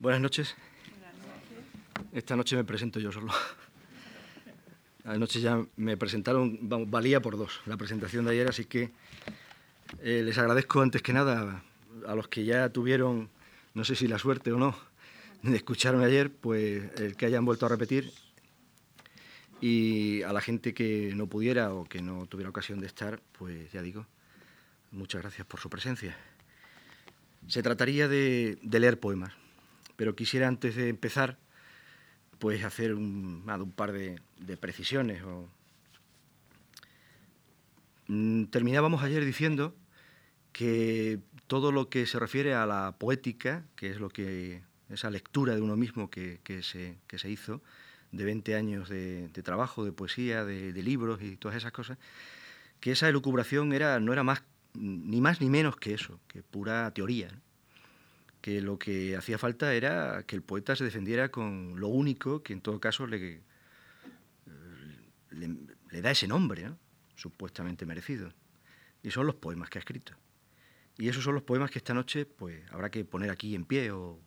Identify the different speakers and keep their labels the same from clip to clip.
Speaker 1: Buenas noches. Esta noche me presento yo solo. Anoche ya me presentaron, valía por dos la presentación de ayer, así que eh, les agradezco antes que nada a los que ya tuvieron, no sé si la suerte o no, de escucharme ayer, pues el que hayan vuelto a repetir y a la gente que no pudiera o que no tuviera ocasión de estar, pues ya digo, muchas gracias por su presencia. Se trataría de leer poemas pero quisiera antes de empezar pues hacer un, par de, precisiones. Mm, terminábamos ayer diciendo que todo lo que se refiere a la poética, que es lo que esa lectura de uno mismo que, se, se, hizo, de 20 años de, trabajo, de poesía, de, libros y todas esas cosas, que esa elucubración era, no era más, ni más ni menos que eso, que pura teoría que lo que hacía falta era que el poeta se defendiera con lo único que en todo caso le, le, da ese nombre, supuestamente merecido. Y son los poemas que ha escrito. Y esos son los poemas que esta noche pues, habrá que poner aquí en pie. O,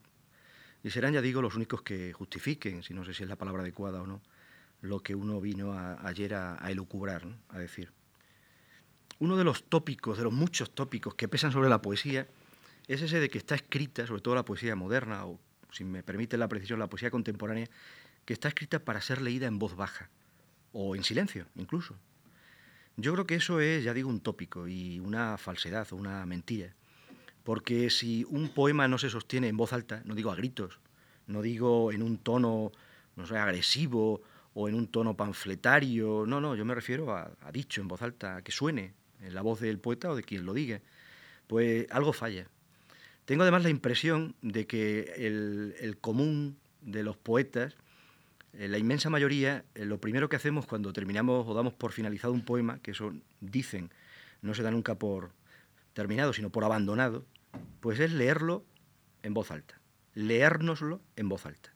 Speaker 1: y serán, ya digo, los únicos que justifiquen, si no sé si es la palabra adecuada o no, lo que uno vino ayer a, elucubrar, a decir. Uno de los tópicos, de los muchos tópicos que pesan sobre la poesía, es ese de que está escrita, sobre todo la poesía moderna, o si me permite la precisión, la poesía contemporánea, que está escrita para ser leída en voz baja, o en silencio incluso. Yo creo que eso es, ya digo, un tópico y una falsedad o una mentira. Porque si un poema no se sostiene en voz alta, no digo a gritos, no digo en un tono, no sé, agresivo o en un tono panfletario, no, no, yo me refiero a, dicho en voz alta, a que suene en la voz del poeta o de quien lo diga, pues algo falla. Tengo además la impresión de que el, común de los poetas, eh, la inmensa mayoría, eh, lo primero que hacemos cuando terminamos o damos por finalizado un poema, que eso dicen, no se da nunca por terminado, sino por abandonado, pues es leerlo en voz alta, leérnoslo en voz alta.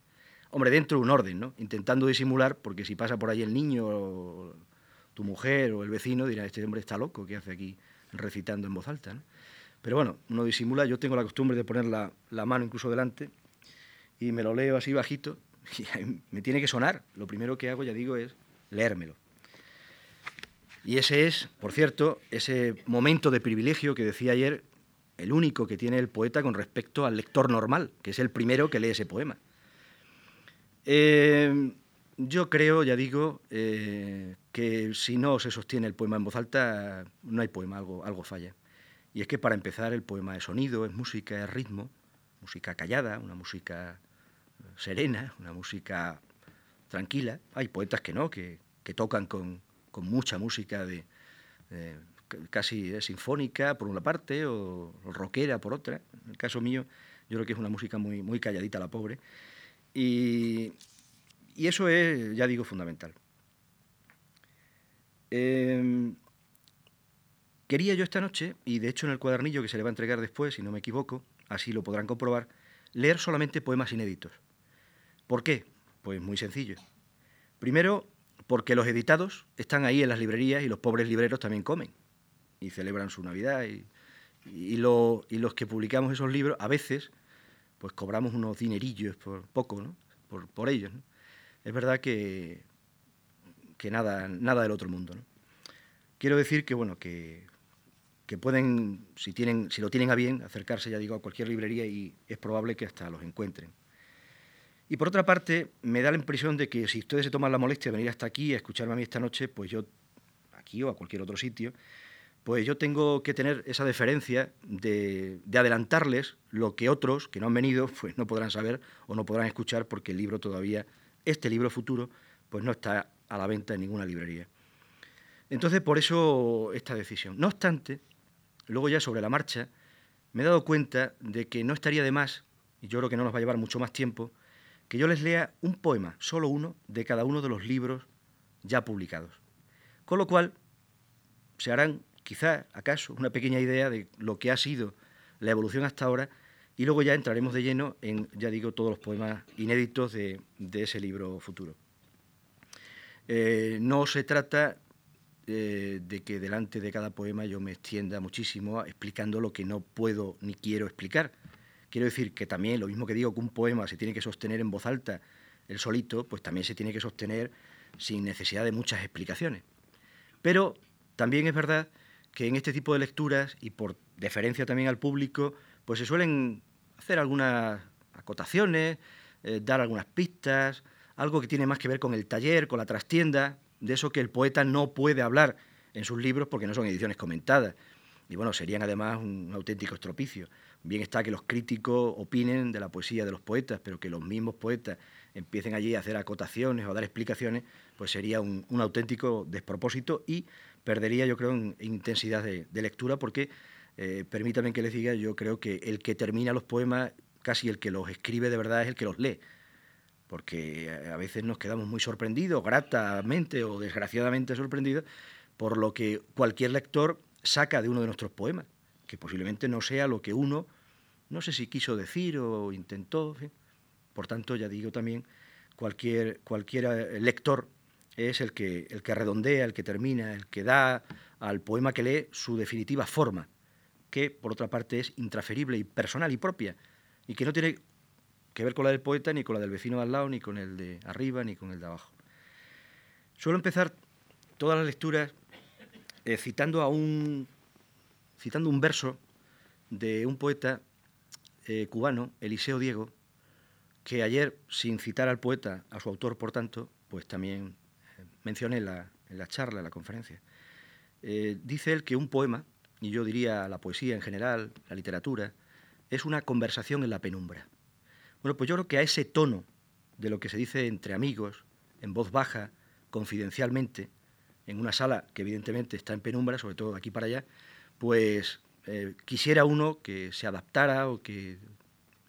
Speaker 1: Hombre, dentro de un orden, ¿no? Intentando disimular, porque si pasa por ahí el niño, o tu mujer o el vecino, dirá, este hombre está loco, ¿qué hace aquí recitando en voz alta? ¿no? Pero bueno, uno disimula, yo tengo la costumbre de poner la, mano incluso delante y me lo leo así bajito y me tiene que sonar. Lo primero que hago, ya digo, es leérmelo. Y ese es, por cierto, ese momento de privilegio que decía ayer, el único que tiene el poeta con respecto al lector normal, que es el primero que lee ese poema. Eh, yo creo, ya digo, eh, que si no se sostiene el poema en voz alta, no hay poema, algo, algo falla. Y es que para empezar el poema es sonido, es música, es ritmo, música callada, una música serena, una música tranquila. Hay poetas que no, que, tocan con, mucha música de, casi sinfónica por una parte o, rockera por otra. En el caso mío, yo creo que es una música muy, muy calladita, la pobre. Y, eso es, ya digo, fundamental. Em, Quería yo esta noche, y de hecho en el cuadernillo que se le va a entregar después, si no me equivoco, así lo podrán comprobar, leer solamente poemas inéditos. ¿Por qué? Pues muy sencillo. Primero, porque los editados están ahí en las librerías y los pobres libreros también comen y celebran su Navidad. Y, los que publicamos esos libros, a veces, pues cobramos unos dinerillos por poco, ¿no? Por, ellos. Es verdad que, que nada, nada del otro mundo. ¿no? Quiero decir que, bueno, que que pueden, si, tienen, si lo tienen a bien, acercarse, ya digo, a cualquier librería y es probable que hasta los encuentren. Y por otra parte, me da la impresión de que si ustedes se toman la molestia de venir hasta aquí a escucharme a mí esta noche, pues yo, aquí o a cualquier otro sitio, pues yo tengo que tener esa deferencia de, de, adelantarles lo que otros que no han venido pues no podrán saber o no podrán escuchar porque el libro todavía, este libro futuro, pues no está a la venta en ninguna librería. Entonces, por eso esta decisión. No obstante, Luego ya sobre la marcha me he dado cuenta de que no estaría de más, y yo creo que no nos va a llevar mucho más tiempo, que yo les lea un poema, solo uno, de cada uno de los libros ya publicados. Con lo cual, se harán quizá, acaso, una pequeña idea de lo que ha sido la evolución hasta ahora, y luego ya entraremos de lleno en, ya digo, todos los poemas inéditos de, ese libro futuro. Eh, no se trata de que delante de cada poema yo me extienda muchísimo explicando lo que no puedo ni quiero explicar, Quiero decir que también, lo mismo que digo que un poema se tiene que sostener en voz alta, el solito, pues también se tiene que sostener sin necesidad de muchas explicaciones. Pero también es verdad que en este tipo de lecturas, y por deferencia también al público, pues se suelen hacer algunas acotaciones, eh, dar algunas pistas, algo que tiene más que ver con el taller, con la trastienda, de eso que el poeta no puede hablar en sus libros porque no son ediciones comentadas. Y bueno, serían además un auténtico estropicio. Bien está que los críticos opinen de la poesía de los poetas, pero que los mismos poetas empiecen allí a hacer acotaciones o a dar explicaciones, pues sería un, auténtico despropósito y perdería, yo creo, en, intensidad de, lectura, porque, eh, permítanme que les diga, yo creo que el que termina los poemas, casi el que los escribe de verdad es el que los lee porque a veces nos quedamos muy sorprendidos, gratamente o desgraciadamente sorprendidos, por lo que cualquier lector saca de uno de nuestros poemas, que posiblemente no sea lo que uno, no sé si quiso decir o intentó. Por tanto, ya digo también, cualquier, cualquier eh, lector es el que, el que redondea, el que termina, el que da al poema que lee su definitiva forma, que por otra parte es intransferible y personal y propia, y que no tiene que ver con la del poeta, ni con la del vecino al lado, ni con el de arriba, ni con el de abajo. Suelo empezar todas las lecturas eh, citando a un citando un verso de un poeta eh, cubano, Eliseo Diego, que ayer, sin citar al poeta, a su autor, por tanto, pues también eh, mencioné en la, charla, en la conferencia. dice él que un poema, y yo diría la poesía en general, la literatura, es una conversación en la penumbra. Bueno, pues yo creo que a ese tono de lo que se dice entre amigos, en voz baja, confidencialmente, en una sala que evidentemente está en penumbra, sobre todo de aquí para allá, pues eh, quisiera uno que se adaptara o que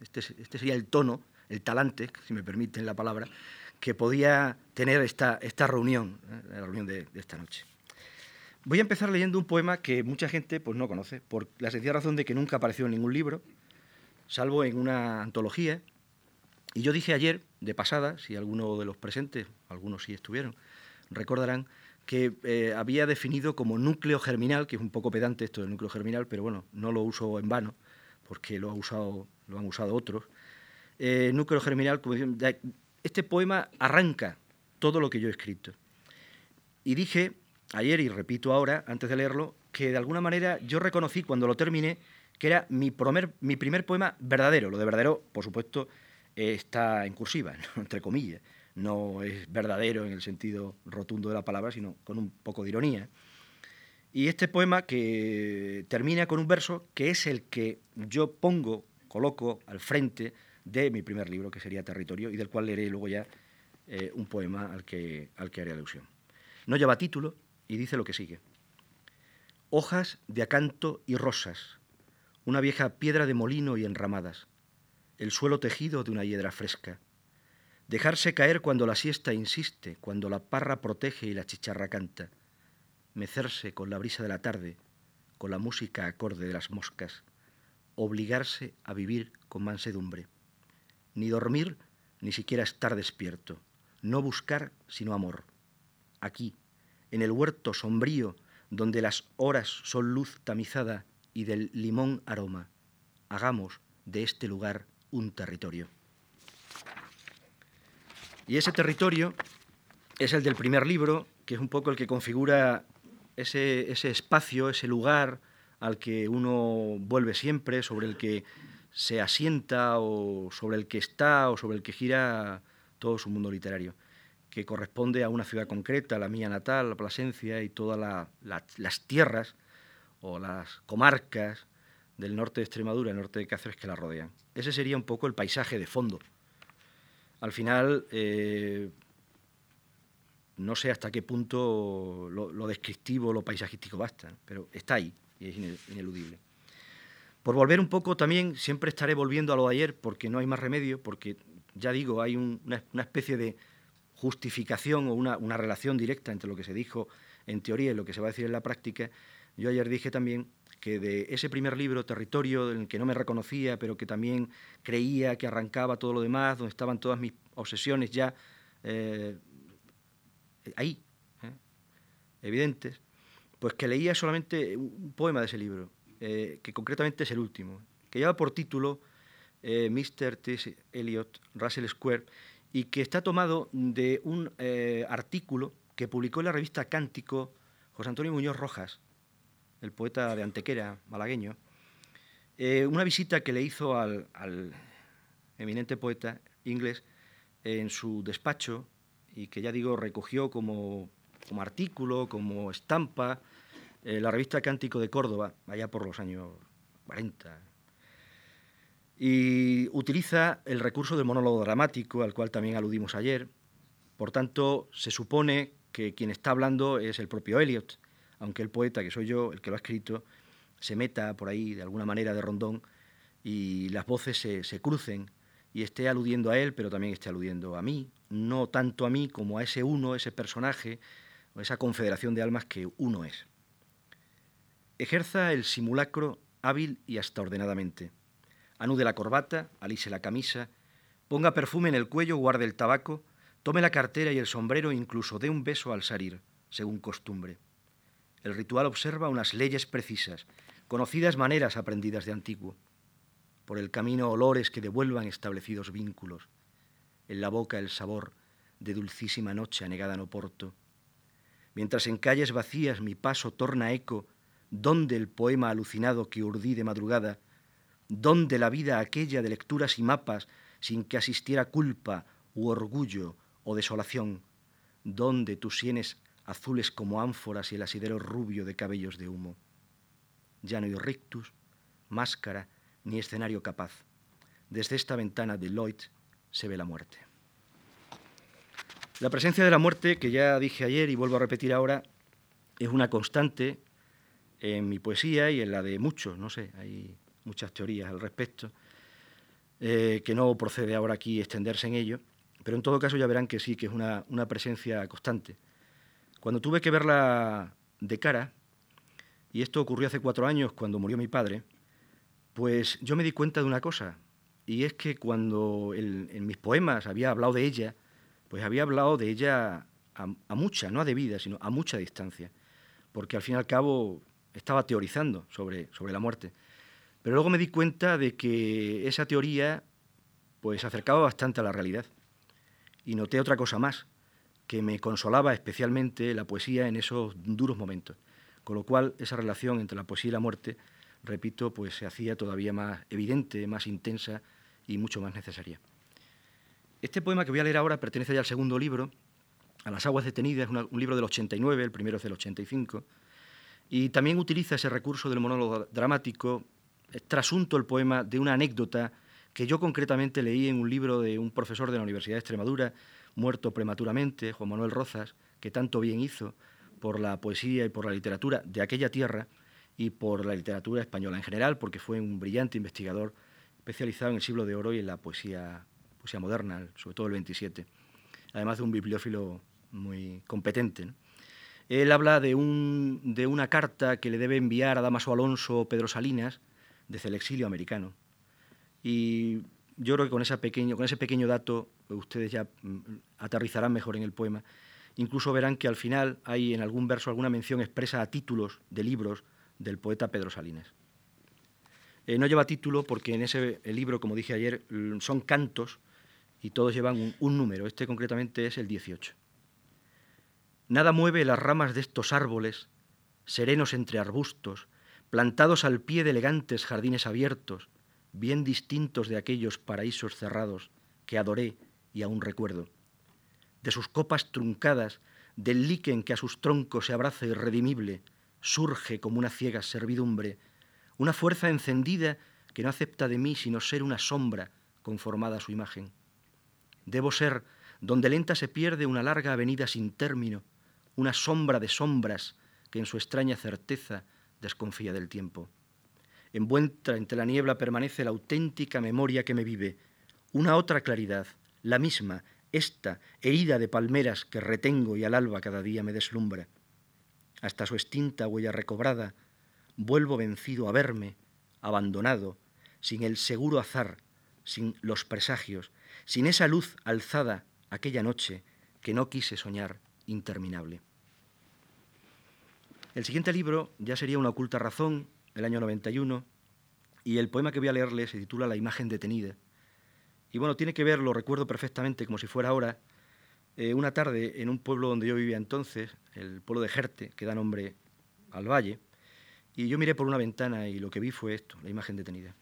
Speaker 1: este, este, sería el tono, el talante, si me permiten la palabra, que podía tener esta, esta reunión, ¿eh? la reunión de, esta noche. Voy a empezar leyendo un poema que mucha gente pues, no conoce, por la sencilla razón de que nunca apareció en ningún libro, salvo en una antología y yo dije ayer, de pasada, si alguno de los presentes, algunos sí estuvieron, recordarán que eh, había definido como núcleo germinal, que es un poco pedante esto del núcleo germinal, pero bueno, no lo uso en vano, porque lo, han usado otros. Eh, núcleo germinal, como este poema arranca todo lo que yo he escrito. Y dije ayer, y repito ahora, antes de leerlo, que de alguna manera yo reconocí cuando lo terminé que era mi primer poema verdadero. Lo de verdadero, por supuesto, está en cursiva, entre comillas. No es verdadero en el sentido rotundo de la palabra, sino con un poco de ironía. Y este poema que termina con un verso que es el que yo pongo, coloco al frente de mi primer libro, que sería Territorio, y del cual leeré luego ya eh, un poema al que, al que haré alusión. No lleva título y dice lo que sigue. Hojas de acanto y rosas, una vieja piedra de molino y enramadas, el suelo tejido de una hiedra fresca. Dejarse caer cuando la siesta insiste, cuando la parra protege y la chicharra canta. Mecerse con la brisa de la tarde, con la música acorde de las moscas. Obligarse a vivir con mansedumbre. Ni dormir, ni siquiera estar despierto. No buscar, sino amor. Aquí, en el huerto sombrío, donde las horas son luz tamizada y del limón aroma, hagamos de este lugar un territorio. Y ese territorio es el del primer libro, que es un poco el que configura ese, ese espacio, ese lugar al que uno vuelve siempre, sobre el que se asienta o sobre el que está o sobre el que gira todo su mundo literario, que corresponde a una ciudad concreta, la mía natal, la Plasencia y todas las tierras o las comarcas del norte de Extremadura, el norte de Cáceres que la rodean. Ese sería un poco el paisaje de fondo. Al final, eh, no sé hasta qué punto lo, descriptivo, lo paisajístico basta, pero está ahí y es ineludible. Por volver un poco también, siempre estaré volviendo a lo de ayer porque no hay más remedio, porque ya digo, hay una, especie de justificación o una, una relación directa entre lo que se dijo en teoría y lo que se va a decir en la práctica. Yo ayer dije también que de ese primer libro, Territorio, en el que no me reconocía, pero que también creía que arrancaba todo lo demás, donde estaban todas mis obsesiones ya eh, ahí, ¿eh? evidentes, pues que leía solamente un poema de ese libro, eh, que concretamente es el último, que lleva por título Mr. T. Eliot, Russell Square, y que está tomado de un artículo que publicó en la revista Cántico José Antonio Muñoz Rojas, el poeta de Antequera, malagueño, eh, una visita que le hizo al, eminente poeta inglés en su despacho y que ya digo recogió como, como artículo, como estampa, la revista Cántico de Córdoba, allá por los años 40, y utiliza el recurso del monólogo dramático, al cual también aludimos ayer. Por tanto, se supone que quien está hablando es el propio Eliot, aunque el poeta, que soy yo, el que lo ha escrito, se meta por ahí de alguna manera de rondón y las voces se, crucen y esté aludiendo a él, pero también esté aludiendo a mí, no tanto a mí como a ese uno, ese personaje o esa confederación de almas que uno es. Ejerza el simulacro hábil y hasta ordenadamente anude la corbata, alise la camisa, ponga perfume en el cuello, guarde el tabaco, tome la cartera y el sombrero incluso dé un beso al salir, según costumbre. El ritual observa unas leyes precisas, conocidas maneras aprendidas de antiguo. Por el camino olores que devuelvan establecidos vínculos. En la boca el sabor de dulcísima noche anegada en Oporto. Mientras en calles vacías mi paso torna eco, donde el poema alucinado que urdí de madrugada ¿Dónde la vida aquella de lecturas y mapas sin que asistiera culpa u orgullo o desolación? ¿Dónde tus sienes azules como ánforas y el asidero rubio de cabellos de humo? Ya no hay rictus, máscara ni escenario capaz. Desde esta ventana de Lloyd se ve la muerte. La presencia de la muerte, que ya dije ayer y vuelvo a repetir ahora, es una constante en mi poesía y en la de muchos, no sé, hay muchas teorías al respecto, eh, que no procede ahora aquí extenderse en ello, pero en todo caso ya verán que sí, que es una, presencia constante. Cuando tuve que verla de cara, y esto ocurrió hace cuatro años cuando murió mi padre, pues yo me di cuenta de una cosa, y es que cuando en mis poemas había hablado de ella, pues había hablado de ella a, a, mucha, no a debida, sino a mucha distancia, porque al fin y al cabo estaba teorizando sobre, sobre la muerte. Pero luego me di cuenta de que esa teoría pues acercaba bastante a la realidad. Y noté otra cosa más, que me consolaba especialmente la poesía en esos duros momentos. Con lo cual esa relación entre la poesía y la muerte, repito, pues se hacía todavía más evidente, más intensa y mucho más necesaria. Este poema que voy a leer ahora pertenece ya al segundo libro, A las aguas detenidas, es un libro del 89, el primero es del 85, y también utiliza ese recurso del monólogo dramático trasunto el poema de una anécdota que yo concretamente leí en un libro de un profesor de la Universidad de Extremadura, muerto prematuramente, Juan Manuel Rozas, que tanto bien hizo por la poesía y por la literatura de aquella tierra y por la literatura española en general, porque fue un brillante investigador especializado en el siglo de oro y en la poesía, poesía moderna, sobre todo el 27, además de un bibliófilo muy competente. Él habla de, un, de una carta que le debe enviar a Damaso Alonso Pedro Salinas, desde el exilio americano. Y yo creo que con, ese pequeño, dato ustedes ya mm, aterrizarán mejor en el poema. Incluso verán que al final hay en algún verso alguna mención expresa a títulos de libros del poeta Pedro Salinas. Eh, no lleva título porque en ese libro, como dije ayer, son cantos y todos llevan un, un número. Este concretamente es el 18. Nada mueve las ramas de estos árboles, serenos entre arbustos, plantados al pie de elegantes jardines abiertos, bien distintos de aquellos paraísos cerrados que adoré y aún recuerdo, de sus copas truncadas, del líquen que a sus troncos se abraza irredimible, surge como una ciega servidumbre, una fuerza encendida que no acepta de mí sino ser una sombra conformada a su imagen. Debo ser donde lenta se pierde una larga avenida sin término, una sombra de sombras que en su extraña certeza desconfía del tiempo. Envuelta entre la niebla permanece la auténtica memoria que me vive, una otra claridad, la misma, esta, herida de palmeras que retengo y al alba cada día me deslumbra. Hasta su extinta huella recobrada, vuelvo vencido a verme, abandonado, sin el seguro azar, sin los presagios, sin esa luz alzada aquella noche que no quise soñar interminable. El siguiente libro ya sería Una oculta razón, del año 91, Y el poema que voy a leerle se titula La imagen detenida. Y bueno, tiene que ver, lo recuerdo perfectamente, como si fuera ahora, eh, una tarde en un pueblo donde yo vivía entonces, el pueblo de Jerte, que da nombre al valle, y yo miré por una ventana y lo que vi fue esto, la imagen detenida.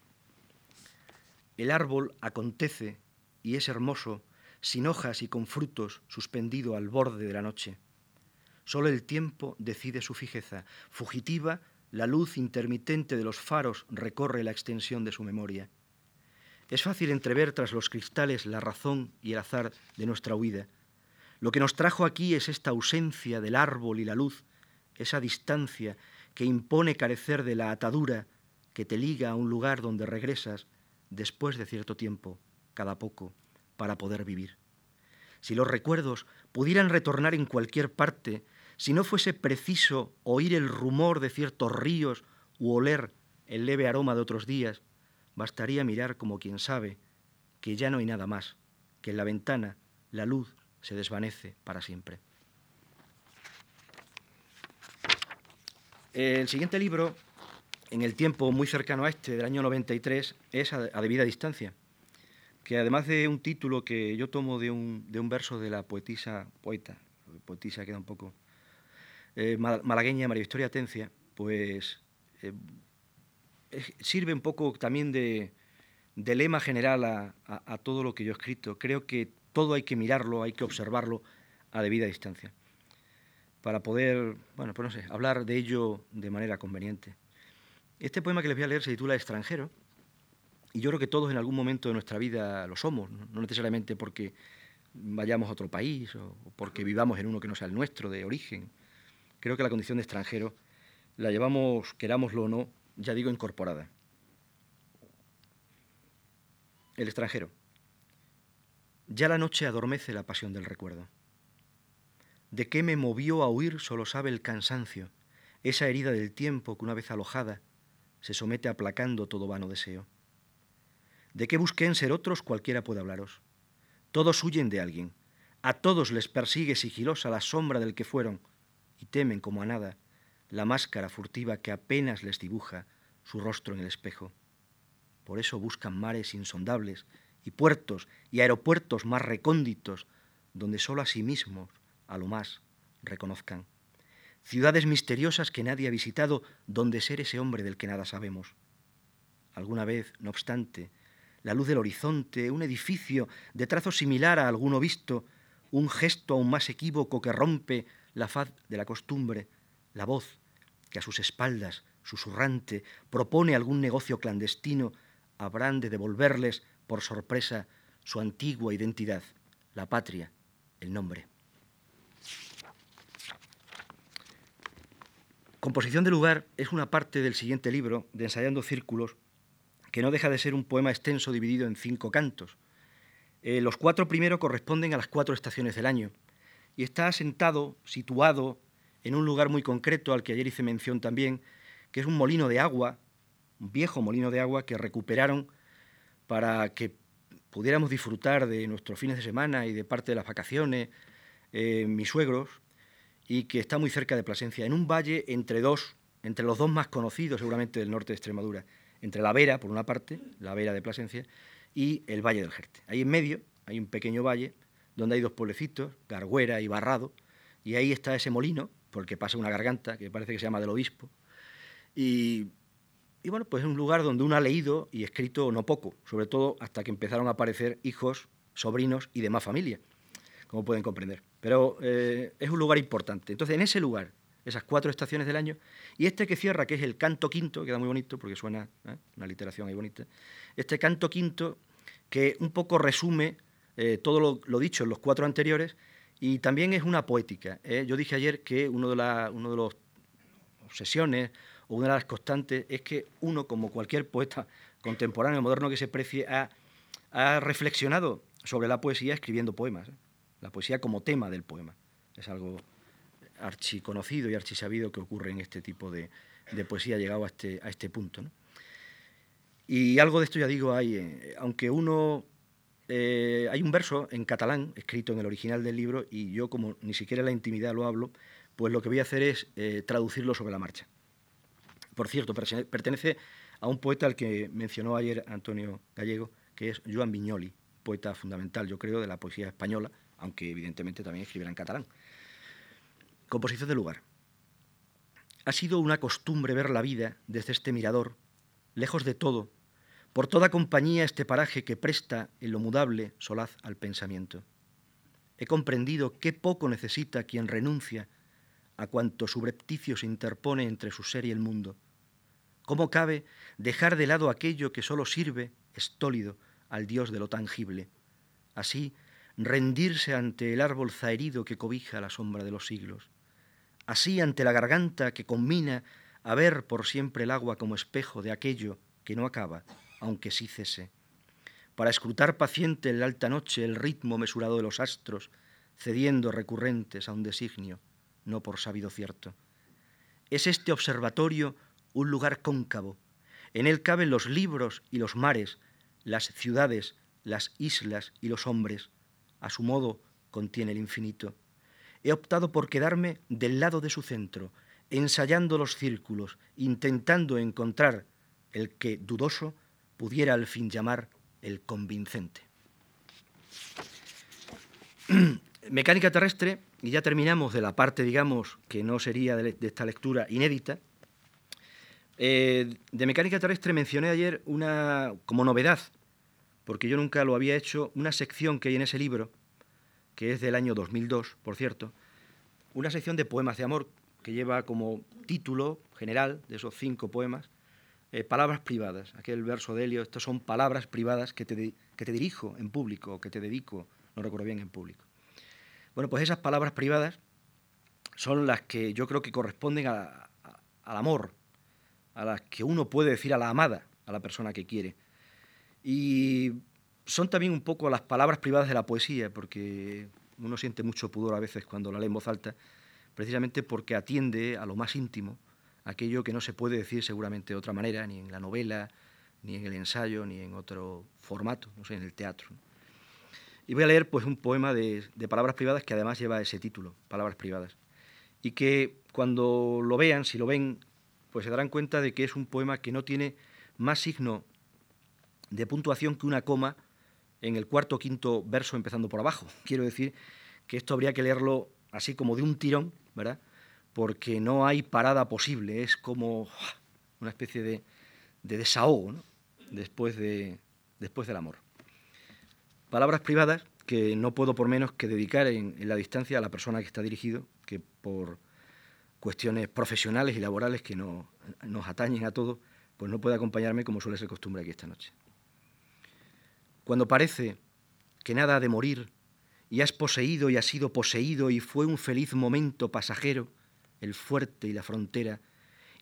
Speaker 1: El árbol acontece y es hermoso, sin hojas y con frutos, suspendido al borde de la noche. Solo el tiempo decide su fijeza. Fugitiva, la luz intermitente de los faros recorre la extensión de su memoria. Es fácil entrever tras los cristales la razón y el azar de nuestra huida. Lo que nos trajo aquí es esta ausencia del árbol y la luz, esa distancia que impone carecer de la atadura que te liga a un lugar donde regresas después de cierto tiempo, cada poco, para poder vivir. Si los recuerdos pudieran retornar en cualquier parte, si no fuese preciso oír el rumor de ciertos ríos u oler el leve aroma de otros días, bastaría mirar como quien sabe que ya no hay nada más, que en la ventana la luz se desvanece para siempre. El siguiente libro, en el tiempo muy cercano a este, del año 93, es A, debida distancia, que además de un título que yo tomo de un, verso de la poetisa, poeta, poetisa queda un poco, eh, malagueña María Victoria Atencia, pues eh, sirve un poco también de, lema general a, todo lo que yo he escrito. Creo que todo hay que mirarlo, hay que observarlo a debida distancia, para poder, bueno, pues no sé, hablar de ello de manera conveniente. Este poema que les voy a leer se titula Extranjero, y yo creo que todos en algún momento de nuestra vida lo somos, no necesariamente porque vayamos a otro país o porque vivamos en uno que no sea el nuestro, de origen. Creo que la condición de extranjero la llevamos, querámoslo o no, ya digo, incorporada. El extranjero. Ya la noche adormece la pasión del recuerdo. ¿De qué me movió a huir solo sabe el cansancio, esa herida del tiempo que una vez alojada se somete aplacando todo vano deseo? ¿De qué busqué en ser otros cualquiera puede hablaros? Todos huyen de alguien, a todos les persigue sigilosa la sombra del que fueron, y temen como a nada la máscara furtiva que apenas les dibuja su rostro en el espejo. Por eso buscan mares insondables y puertos y aeropuertos más recónditos, donde solo a sí mismos, a lo más, reconozcan. Ciudades misteriosas que nadie ha visitado, donde ser ese hombre del que nada sabemos. Alguna vez, no obstante, la luz del horizonte, un edificio de trazo similar a alguno visto, un gesto aún más equívoco que rompe la faz de la costumbre, la voz que a sus espaldas, susurrante, propone algún negocio clandestino, habrán de devolverles por sorpresa su antigua identidad, la patria, el nombre. Composición de lugar es una parte del siguiente libro, de Ensayando Círculos, que no deja de ser un poema extenso dividido en cinco cantos. Eh, los cuatro primeros corresponden a las cuatro estaciones del año y está asentado, situado en un lugar muy concreto al que ayer hice mención también, que es un molino de agua, un viejo molino de agua que recuperaron para que pudiéramos disfrutar de nuestros fines de semana y de parte de las vacaciones, eh, mis suegros, y que está muy cerca de Plasencia, en un valle entre dos, entre los dos más conocidos seguramente del norte de Extremadura, entre la Vera, por una parte, la Vera de Plasencia, y el Valle del Jerte. Ahí en medio hay un pequeño valle donde hay dos pueblecitos, Garguera y Barrado, y ahí está ese molino, porque pasa una garganta que parece que se llama del obispo. Y, bueno, pues es un lugar donde uno ha leído y escrito no poco, sobre todo hasta que empezaron a aparecer hijos, sobrinos y demás familia, como pueden comprender. Pero eh, es un lugar importante. Entonces, en ese lugar, esas cuatro estaciones del año, y este que cierra, que es el canto quinto, queda muy bonito porque suena ¿eh? una literación ahí bonita, este canto quinto que un poco resume eh, todo lo, dicho en los cuatro anteriores y también es una poética. ¿eh? Yo dije ayer que uno de, las uno de los obsesiones o una de las constantes es que uno, como cualquier poeta contemporáneo, moderno que se precie, ha, reflexionado sobre la poesía escribiendo poemas. ¿eh? La poesía como tema del poema. Es algo archiconocido y archisabido que ocurre en este tipo de, poesía llegado a este, a este punto. Y algo de esto ya digo hay, aunque uno eh, hay un verso en catalán escrito en el original del libro y yo como ni siquiera en la intimidad lo hablo, pues lo que voy a hacer es eh, traducirlo sobre la marcha. Por cierto, pertenece a un poeta al que mencionó ayer Antonio Gallego, que es Joan Viñoli, poeta fundamental, yo creo, de la poesía española, aunque evidentemente también escribirá en catalán. Composición de lugar. Ha sido una costumbre ver la vida desde este mirador, lejos de todo, por toda compañía este paraje que presta en lo mudable solaz al pensamiento. He comprendido qué poco necesita quien renuncia a cuanto subrepticio se interpone entre su ser y el mundo. ¿Cómo cabe dejar de lado aquello que solo sirve, estólido, al Dios de lo tangible? Así, rendirse ante el árbol zaherido que cobija la sombra de los siglos. Así, ante la garganta que combina a ver por siempre el agua como espejo de aquello que no acaba, aunque sí cese. Para escrutar paciente en la alta noche el ritmo mesurado de los astros, cediendo recurrentes a un designio, no por sabido cierto. Es este observatorio un lugar cóncavo. En él caben los libros y los mares, las ciudades, las islas y los hombres. A su modo contiene el infinito. He optado por quedarme del lado de su centro, ensayando los círculos, intentando encontrar el que, dudoso, pudiera al fin llamar el convincente. Mecánica terrestre, y ya terminamos de la parte, digamos, que no sería de, esta lectura inédita, eh, de mecánica terrestre mencioné ayer una, como novedad, porque yo nunca lo había hecho, una sección que hay en ese libro, que es del año 2002, por cierto, una sección de poemas de amor que lleva como título general de esos cinco poemas, eh, palabras privadas. Aquel verso de Helio, estas son palabras privadas que te, que te dirijo en público, que te dedico, no recuerdo bien, en público. Bueno, pues esas palabras privadas son las que yo creo que corresponden al amor, a las que uno puede decir a la amada, a la persona que quiere. Y son también un poco las palabras privadas de la poesía, porque uno siente mucho pudor a veces cuando la lee en voz alta, precisamente porque atiende a lo más íntimo, aquello que no se puede decir seguramente de otra manera, ni en la novela, ni en el ensayo, ni en otro formato, no sé, en el teatro. Y voy a leer pues un poema de, palabras privadas que además lleva ese título, Palabras privadas, y que cuando lo vean, si lo ven pues se darán cuenta de que es un poema que no tiene más signo de puntuación que una coma en el cuarto o quinto verso empezando por abajo. Quiero decir que esto habría que leerlo así como de un tirón, ¿verdad? Porque no hay parada posible, es como una especie de, desahogo después, de, después del amor. Palabras privadas que no puedo por menos que dedicar en, en la distancia a la persona que está dirigido, que por cuestiones profesionales y laborales que nos atañen a todos, pues no puede acompañarme como suele ser costumbre aquí esta noche. Cuando parece que nada ha de morir y has poseído y has sido poseído y fue un feliz momento pasajero, el fuerte y la frontera,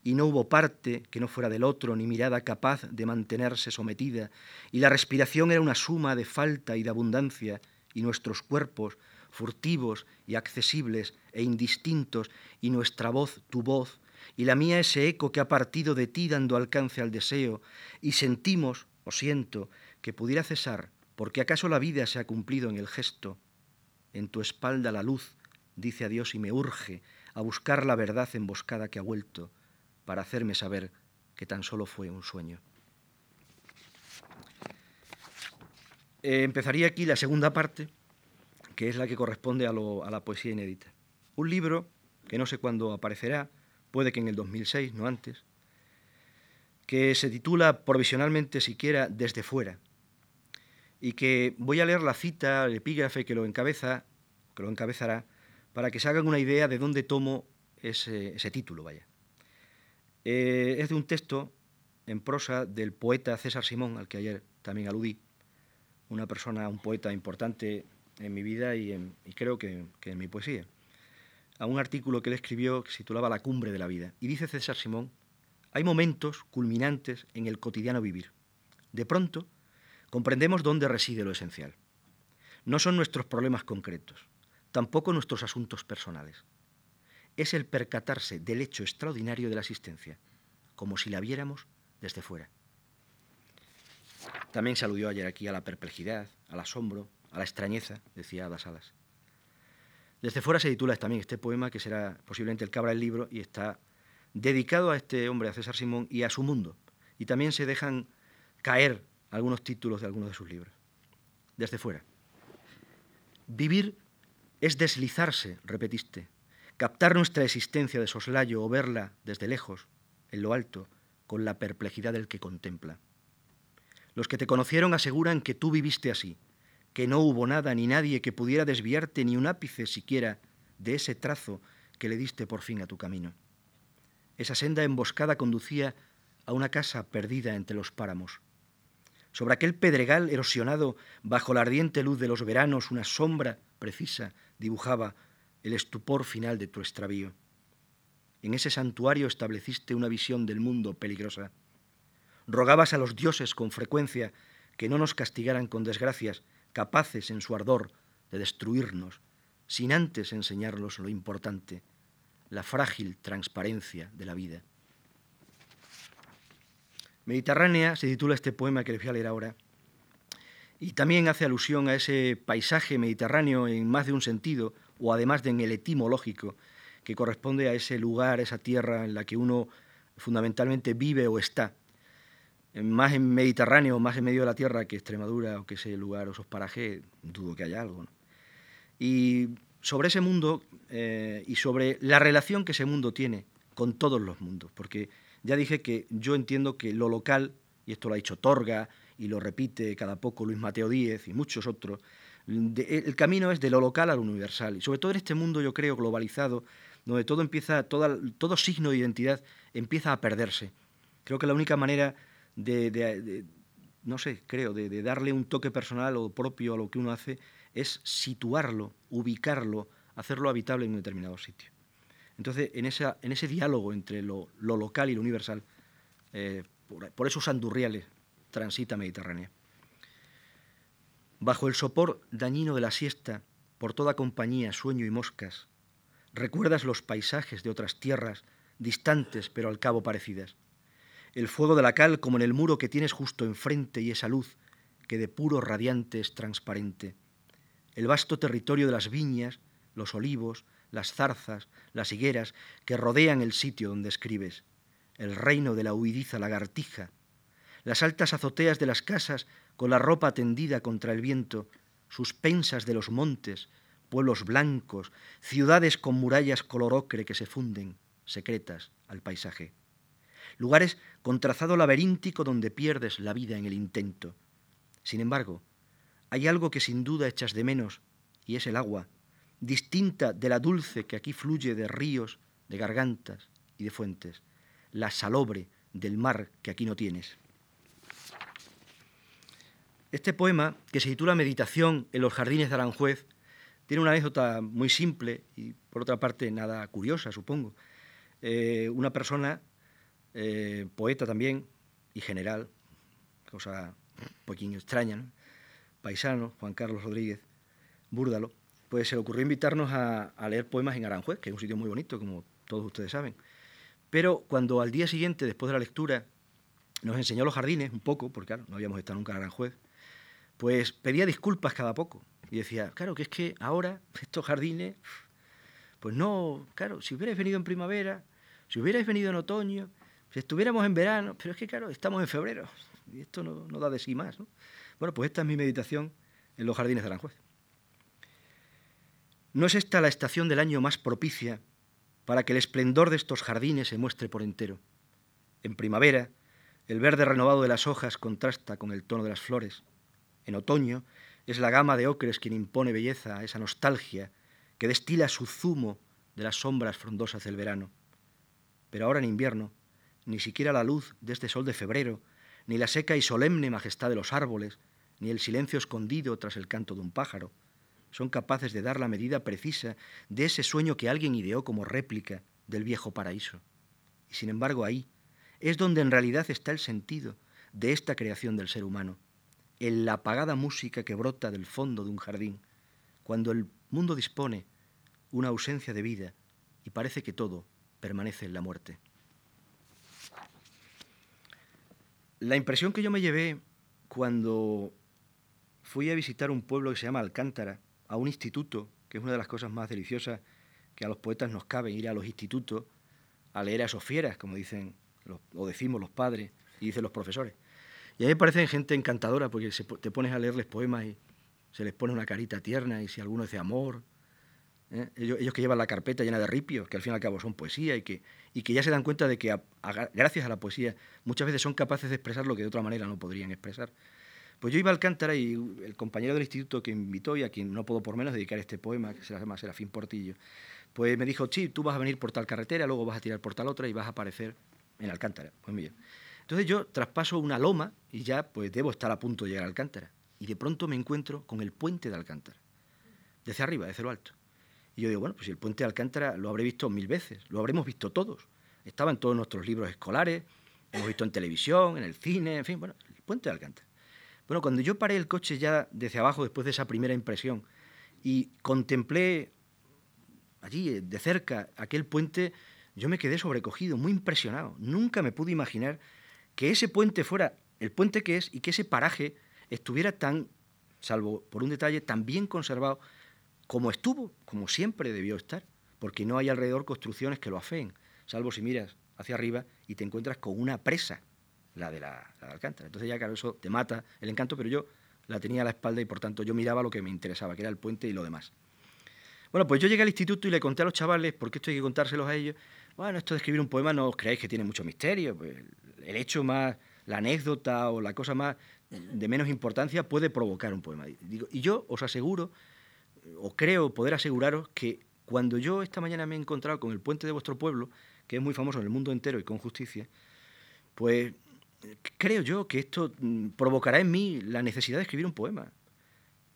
Speaker 1: y no hubo parte que no fuera del otro, ni mirada capaz de mantenerse sometida, y la respiración era una suma de falta y de abundancia, y nuestros cuerpos furtivos y accesibles e indistintos, y nuestra voz tu voz, y la mía ese eco que ha partido de ti dando alcance al deseo, y sentimos, o siento, que pudiera cesar, porque acaso la vida se ha cumplido en el gesto. En tu espalda la luz dice adiós y me urge a buscar la verdad emboscada que ha vuelto, para hacerme saber que tan solo fue un sueño. Eh, empezaría aquí la segunda parte que es la que corresponde a, la poesía inédita. Un libro que no sé cuándo aparecerá, puede que en el 2006, no antes, que se titula provisionalmente siquiera Desde fuera, y que voy a leer la cita, el epígrafe que lo encabeza, que lo encabezará, para que se hagan una idea de dónde tomo ese, título, vaya. Eh, es de un texto en prosa del poeta César Simón, al que ayer también aludí, una persona, un poeta importante en mi vida y, creo que, en mi poesía, a un artículo que él escribió que se titulaba La cumbre de la vida. Y dice César Simón, hay momentos culminantes en el cotidiano vivir. De pronto, comprendemos dónde reside lo esencial. No son nuestros problemas concretos, tampoco nuestros asuntos personales. Es el percatarse del hecho extraordinario de la existencia, como si la viéramos desde fuera. También se aludió ayer aquí a la perplejidad, al asombro, a la extrañeza, decía Ada Salas. Desde fuera se titula también este poema, que será posiblemente el cabra del libro, y está dedicado a este hombre, a César Simón, y a su mundo, y también se dejan caer algunos títulos de algunos de sus libros, desde fuera. Vivir es deslizarse, repetiste, captar nuestra existencia de soslayo o verla desde lejos, en lo alto, con la perplejidad del que contempla. Los que te conocieron aseguran que tú viviste así, que no hubo nada ni nadie que pudiera desviarte ni un ápice siquiera de ese trazo que le diste por fin a tu camino. Esa senda emboscada conducía a una casa perdida entre los páramos. Sobre aquel pedregal erosionado bajo la ardiente luz de los veranos, una sombra precisa dibujaba el estupor final de tu extravío. En ese santuario estableciste una visión del mundo peligrosa. Rogabas a los dioses con frecuencia que no nos castigaran con desgracias, capaces en su ardor de destruirnos, sin antes enseñarnos lo importante, la frágil transparencia de la vida. Mediterránea se titula este poema que les voy a leer ahora, y también hace alusión a ese paisaje mediterráneo en más de un sentido, o además de en el etimológico, que corresponde a ese lugar, esa tierra en la que uno fundamentalmente vive o está. Más en Mediterráneo, más en medio de la tierra que Extremadura o que ese lugar o esos parajes, dudo que haya algo. Y sobre ese mundo eh, y sobre la relación que ese mundo tiene con todos los mundos, porque ya dije que yo entiendo que lo local, y esto lo ha dicho Torga, y lo repite cada poco Luis Mateo Díez y muchos otros, el camino es de lo local a lo universal. Y sobre todo en este mundo, yo creo, globalizado, donde todo empieza, todo signo de identidad empieza a perderse. Creo que la única manera de, no sé, creo, de, darle un toque personal o propio a lo que uno hace es situarlo, ubicarlo, hacerlo habitable en un determinado sitio. Entonces, en, esa, en ese diálogo entre lo, local y lo universal, eh, por, esos andurriales transita Mediterránea. Bajo el sopor dañino de la siesta, por toda compañía, sueño y moscas, recuerdas los paisajes de otras tierras, distantes pero al cabo parecidas. El fuego de la cal como en el muro que tienes justo enfrente y esa luz que de puro radiante es transparente. El vasto territorio de las viñas, los olivos, las zarzas, las higueras que rodean el sitio donde escribes. El reino de la huidiza lagartija. Las altas azoteas de las casas con la ropa tendida contra el viento, suspensas de los montes, pueblos blancos, ciudades con murallas color ocre que se funden, secretas, al paisaje. Lugares con trazado laberíntico donde pierdes la vida en el intento. Sin embargo, hay algo que sin duda echas de menos, y es el agua, distinta de la dulce que aquí fluye de ríos, de gargantas y de fuentes, la salobre del mar que aquí no tienes. Este poema, que se titula Meditación en los jardines de Aranjuez, tiene una anécdota muy simple y por otra parte nada curiosa, supongo. Eh, una persona, eh, poeta también y general, cosa un poquito extraña, paisano, Juan Carlos Rodríguez, Búrdalo, pues se le ocurrió invitarnos a, a, leer poemas en Aranjuez, que es un sitio muy bonito, como todos ustedes saben. Pero cuando al día siguiente, después de la lectura, nos enseñó los jardines un poco, porque claro, no habíamos estado nunca en Aranjuez, pues pedía disculpas cada poco. Y decía, claro, que es que ahora estos jardines, pues no, claro, si hubierais venido en primavera, si hubierais venido en otoño, si estuviéramos en verano, pero es que claro, estamos en febrero y esto no, da de sí más. ¿no? Bueno, pues esta es mi meditación en los jardines de Aranjuez. ¿No es esta la estación del año más propicia para que el esplendor de estos jardines se muestre por entero? En primavera, el verde renovado de las hojas contrasta con el tono de las flores. En otoño, es la gama de ocres quien impone belleza a esa nostalgia que destila su zumo de las sombras frondosas del verano. Pero ahora en invierno, ni siquiera la luz de este sol de febrero, ni la seca y solemne majestad de los árboles, ni el silencio escondido tras el canto de un pájaro, son capaces de dar la medida precisa de ese sueño que alguien ideó como réplica del viejo paraíso. Y sin embargo ahí es donde en realidad está el sentido de esta creación del ser humano en la apagada música que brota del fondo de un jardín, cuando el mundo dispone una ausencia de vida y parece que todo permanece en la muerte. La impresión que yo me llevé cuando fui a visitar un pueblo que se llama Alcántara, a un instituto, que es una de las cosas más deliciosas que a los poetas nos cabe, ir a los institutos a leer a esos fieras, como dicen o decimos los padres y dicen los profesores. Y a mí me parecen gente encantadora porque te pones a leerles poemas y se les pone una carita tierna y si alguno dice amor, ¿eh? ellos, que llevan la carpeta llena de ripios, que al fin y al cabo son poesía y que, y que ya se dan cuenta de que gracias a la poesía muchas veces son capaces de expresar lo que de otra manera no podrían expresar. Pues yo iba al Alcántara y el compañero del instituto que invitó y a quien no puedo por menos dedicar este poema, que se llama Serafín Portillo, pues me dijo, sí, tú vas a venir por tal carretera, luego vas a tirar por tal otra y vas a aparecer en Alcántara. Pues bien. Entonces yo traspaso una loma y ya pues debo estar a punto de llegar a Alcántara y de pronto me encuentro con el puente de Alcántara, desde arriba, desde lo alto. Y yo digo, bueno, pues el puente de Alcántara lo habré visto mil veces, lo habremos visto todos. Estaba en todos nuestros libros escolares, hemos visto en televisión, en el cine, en fin, bueno, el puente de Alcántara. Bueno, cuando yo paré el coche ya desde abajo, después de esa primera impresión, y contemplé allí, eh, de cerca, aquel puente, yo me quedé sobrecogido, muy impresionado. Nunca me pude imaginar que ese puente fuera el puente que es y que ese paraje estuviera tan, salvo por un detalle, tan bien conservado como estuvo, como siempre debió estar, porque no hay alrededor construcciones que lo afeen, salvo si miras hacia arriba y te encuentras con una presa, la de la, Alcántara. Entonces ya claro, eso te mata el encanto, pero yo la tenía a la espalda y por tanto yo miraba lo que me interesaba, que era el puente y lo demás. Bueno, pues yo llegué al instituto y le conté a los chavales, porque esto hay que contárselos a ellos, bueno, esto de escribir un poema no os creáis que tiene mucho misterio, pues el hecho más, la anécdota o la cosa más de menos importancia puede provocar un poema. y yo os aseguro, o creo poder aseguraros, que cuando yo esta mañana me he encontrado con el puente de vuestro pueblo, que es muy famoso en el mundo entero y con justicia, pues creo yo que esto mm, provocará en mí la necesidad de escribir un poema.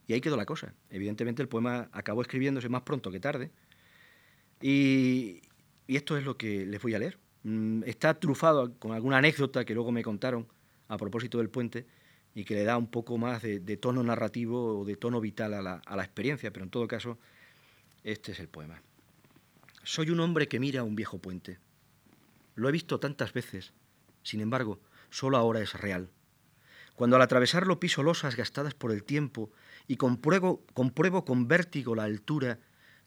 Speaker 1: Y ahí quedó la cosa. Evidentemente el poema acabó escribiéndose más pronto que tarde. Y, esto es lo que les voy a leer. Mm, está trufado con alguna anécdota que luego me contaron a propósito del puente y que le da un poco más de, tono narrativo o de tono vital a la, experiencia, pero en todo caso, este es el poema. Soy un hombre que mira un viejo puente. Lo he visto tantas veces, sin embargo, solo ahora es real. Cuando al atravesarlo piso losas gastadas por el tiempo y compruebo con vértigo la altura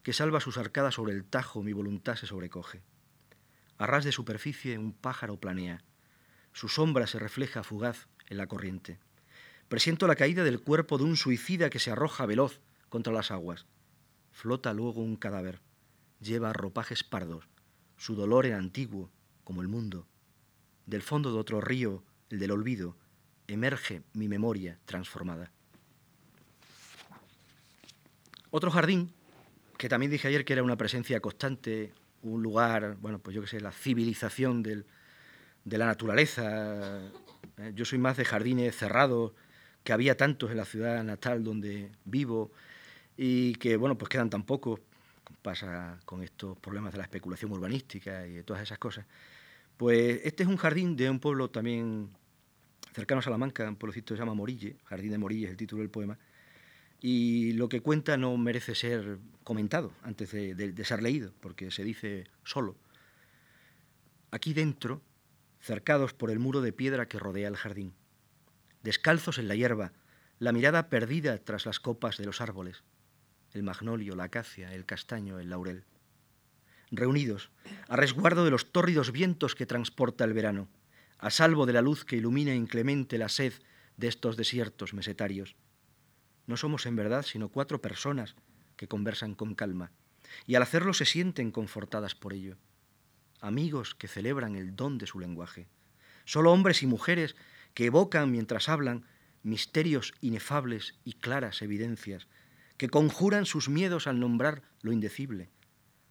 Speaker 1: que salva sus arcadas sobre el tajo, mi voluntad se sobrecoge. A ras de superficie un pájaro planea. Su sombra se refleja fugaz en la corriente. Presiento la caída del cuerpo de un suicida que se arroja veloz contra las aguas. Flota luego un cadáver. Lleva ropajes pardos. Su dolor era antiguo, como el mundo. Del fondo de otro río, el del olvido, emerge mi memoria transformada. Otro jardín, que también dije ayer que era una presencia constante, un lugar, bueno, pues yo qué sé, la civilización de la naturaleza. ¿eh? Yo soy más de jardines cerrados, que había tantos en la ciudad natal donde vivo y que, bueno, pues quedan tan pocos, pasa con estos problemas de la especulación urbanística y de todas esas cosas. Pues este es un jardín de un pueblo también cercano a Salamanca, un pueblecito que se llama Morille, Jardín de Morille es el título del poema, y lo que cuenta no merece ser comentado antes de ser leído, porque se dice solo. Aquí dentro, cercados por el muro de piedra que rodea el jardín, descalzos en la hierba, la mirada perdida tras las copas de los árboles, el magnolio, la acacia, el castaño, el laurel. Reunidos, a resguardo de los tórridos vientos que transporta el verano, a salvo de la luz que ilumina inclemente la sed de estos desiertos mesetarios. No somos en verdad sino cuatro personas que conversan con calma, y al hacerlo se sienten confortadas por ello. Amigos que celebran el don de su lenguaje. Solo hombres y mujeres que evocan mientras hablan misterios inefables y claras evidencias, que conjuran sus miedos al nombrar lo indecible.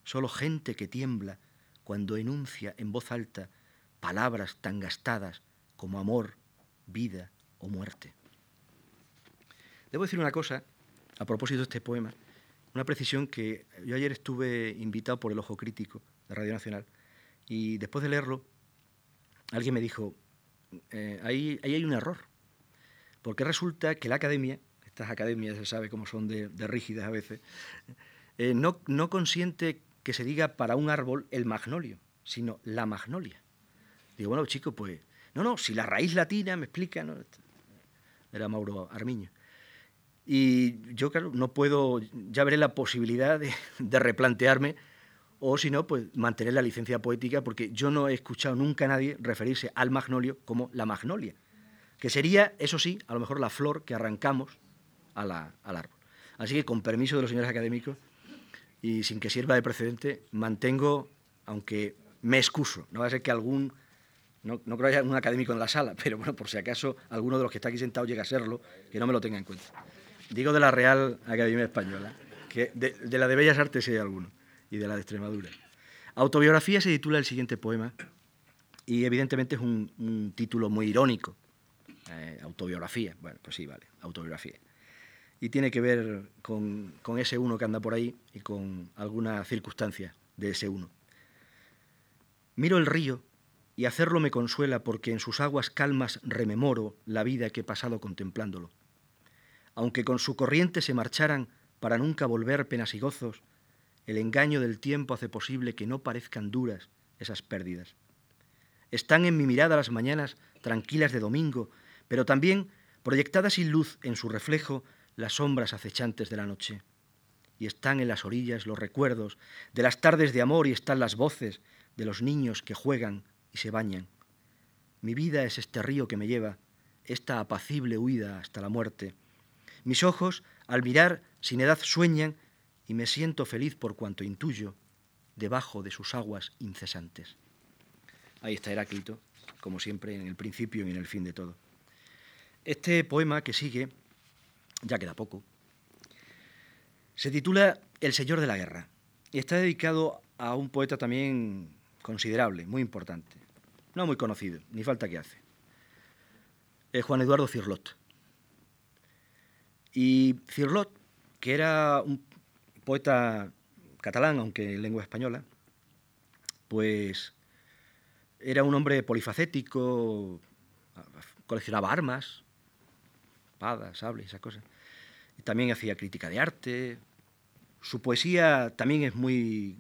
Speaker 1: Solo gente que tiembla cuando enuncia en voz alta palabras tan gastadas como amor, vida o muerte. Debo decir una cosa a propósito de este poema, una precisión que yo ayer estuve invitado por el Ojo Crítico de Radio Nacional y después de leerlo, alguien me dijo, eh, ahí, hay un error. Porque resulta que la academia, estas academias se sabe cómo son de, rígidas a veces, eh, no, no consiente que se diga para un árbol el magnolio, sino la magnolia. Digo, bueno, chico, pues, no, no, si la raíz latina me explica, ¿no? Era Mauro Armiño. Y yo, claro, no puedo, ya veré la posibilidad de, de replantearme o si no, pues mantener la licencia poética, porque yo no he escuchado nunca a nadie referirse al magnolio como la magnolia, que sería, eso sí, a lo mejor la flor que arrancamos al árbol. Así que, con permiso de los señores académicos, y sin que sirva de precedente, mantengo, aunque me excuso, no va a ser que algún, no, creo que haya un académico en la sala, pero bueno, por si acaso alguno de los que está aquí sentado llega a serlo, que no me lo tenga en cuenta. Digo de la Real Academia Española, que de, la de Bellas Artes si hay alguno y de la de Extremadura. Autobiografía se titula el siguiente poema y evidentemente es un, título muy irónico. Eh, autobiografía, bueno, pues sí, vale, autobiografía. Y tiene que ver con, con ese uno que anda por ahí y con algunas circunstancias de ese uno. Miro el río y hacerlo me consuela porque en sus aguas calmas rememoro la vida que he pasado contemplándolo. Aunque con su corriente se marcharan para nunca volver penas y gozos, el engaño del tiempo hace posible que no parezcan duras esas pérdidas. Están en mi mirada las mañanas tranquilas de domingo, pero también proyectadas sin luz en su reflejo las sombras acechantes de la noche. Y están en las orillas los recuerdos de las tardes de amor y están las voces de los niños que juegan y se bañan. Mi vida es este río que me lleva, esta apacible huida hasta la muerte. Mis ojos, al mirar, sin edad sueñan y me siento feliz por cuanto intuyo debajo de sus aguas incesantes. Ahí está Heráclito, como siempre, en el principio y en el fin de todo. Este poema que sigue, ya queda poco, se titula El Señor de la Guerra y está dedicado a un poeta también considerable, muy importante, no muy conocido, ni falta que hace, es Juan Eduardo Cirlot. Y Cirlot, que era un poeta catalán, aunque en lengua española, pues era un hombre polifacético, coleccionaba armas, espadas, sables, esas cosas. Y también hacía crítica de arte. Su poesía también es muy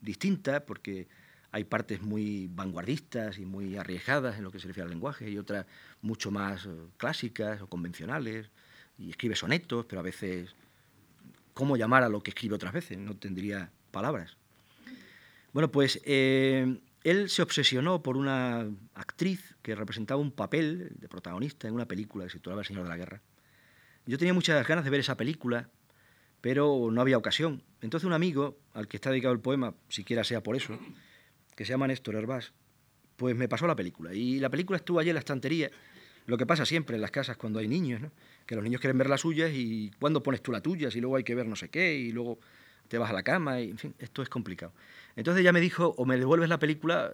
Speaker 1: distinta porque hay partes muy vanguardistas y muy arriesgadas en lo que se refiere al lenguaje y otras mucho más eh, clásicas o convencionales. Y escribe sonetos, pero a veces cómo llamar a lo que escribe otras veces, no tendría palabras. Bueno, pues eh, él se obsesionó por una actriz que representaba un papel de protagonista en una película que se titulaba El Señor de la Guerra. Yo tenía muchas ganas de ver esa película, pero no había ocasión. Entonces un amigo, al que está dedicado el poema, siquiera sea por eso, que se llama Néstor Herbás, pues me pasó la película. Y la película estuvo allí en la estantería, lo que pasa siempre en las casas cuando hay niños, ¿no? Que los niños quieren ver las suyas y cuándo pones tú la tuya, si luego hay que ver no sé qué y luego te vas a la cama, y, en fin, esto es complicado. Entonces ella me dijo, o me devuelves la película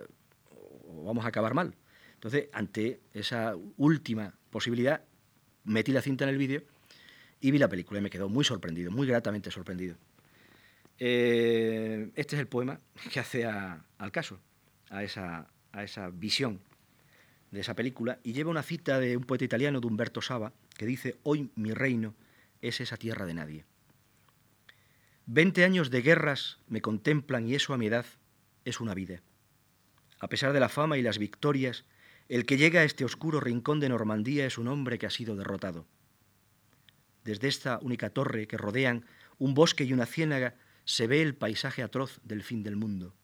Speaker 1: o vamos a acabar mal. Entonces, ante esa última posibilidad, metí la cinta en el vídeo y vi la película y me quedó muy sorprendido, muy gratamente sorprendido. Eh, este es el poema que hace al caso, a esa, a esa visión de esa película, y lleva una cita de un poeta italiano, de Umberto Saba, que dice, hoy mi reino es esa tierra de nadie. Veinte años de guerras me contemplan y eso a mi edad es una vida. A pesar de la fama y las victorias, el que llega a este oscuro rincón de Normandía es un hombre que ha sido derrotado. Desde esta única torre que rodean un bosque y una ciénaga se ve el paisaje atroz del fin del mundo.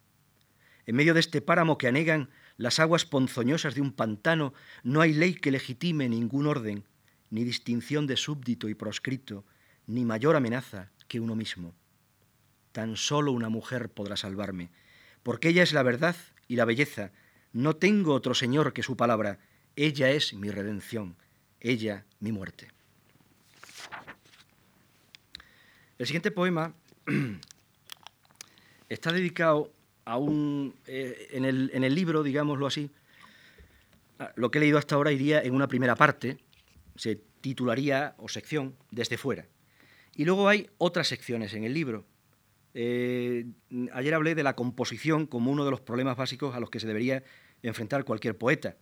Speaker 1: En medio de este páramo que anegan las aguas ponzoñosas de un pantano, no hay ley que legitime ningún orden, ni distinción de súbdito y proscrito, ni mayor amenaza que uno mismo. Tan solo una mujer podrá salvarme, porque ella es la verdad y la belleza. No tengo otro Señor que su palabra. Ella es mi redención, ella mi muerte. El siguiente poema está dedicado a un, eh, en, el, en el libro, digámoslo así, lo que he leído hasta ahora iría en una primera parte, se titularía o sección desde fuera. Y luego hay otras secciones en el libro. Eh, ayer hablé de la composición como uno de los problemas básicos a los que se debería enfrentar cualquier poeta.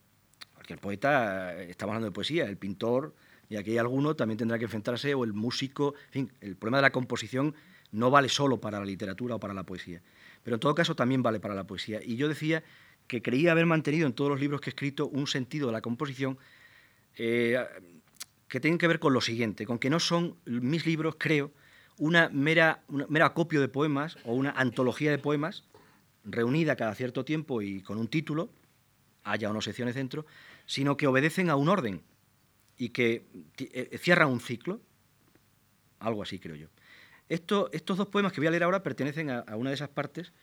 Speaker 1: Cualquier poeta, eh, estamos hablando de poesía, el pintor, y aquí hay alguno, también tendrá que enfrentarse, o el músico, en fin, el problema de la composición no vale solo para la literatura o para la poesía, pero en todo caso también vale para la poesía. Y yo decía que creía haber mantenido en todos los libros que he escrito un sentido de la composición eh, que tienen que ver con lo siguiente, con que no son mis libros, creo, una mera, mera acopio de poemas o una antología de poemas, reunida cada cierto tiempo y con un título, haya o no secciones dentro, sino que obedecen a un orden y que eh, cierran un ciclo, algo así creo yo. estos dos poemas que voy a leer ahora pertenecen a, una de esas partes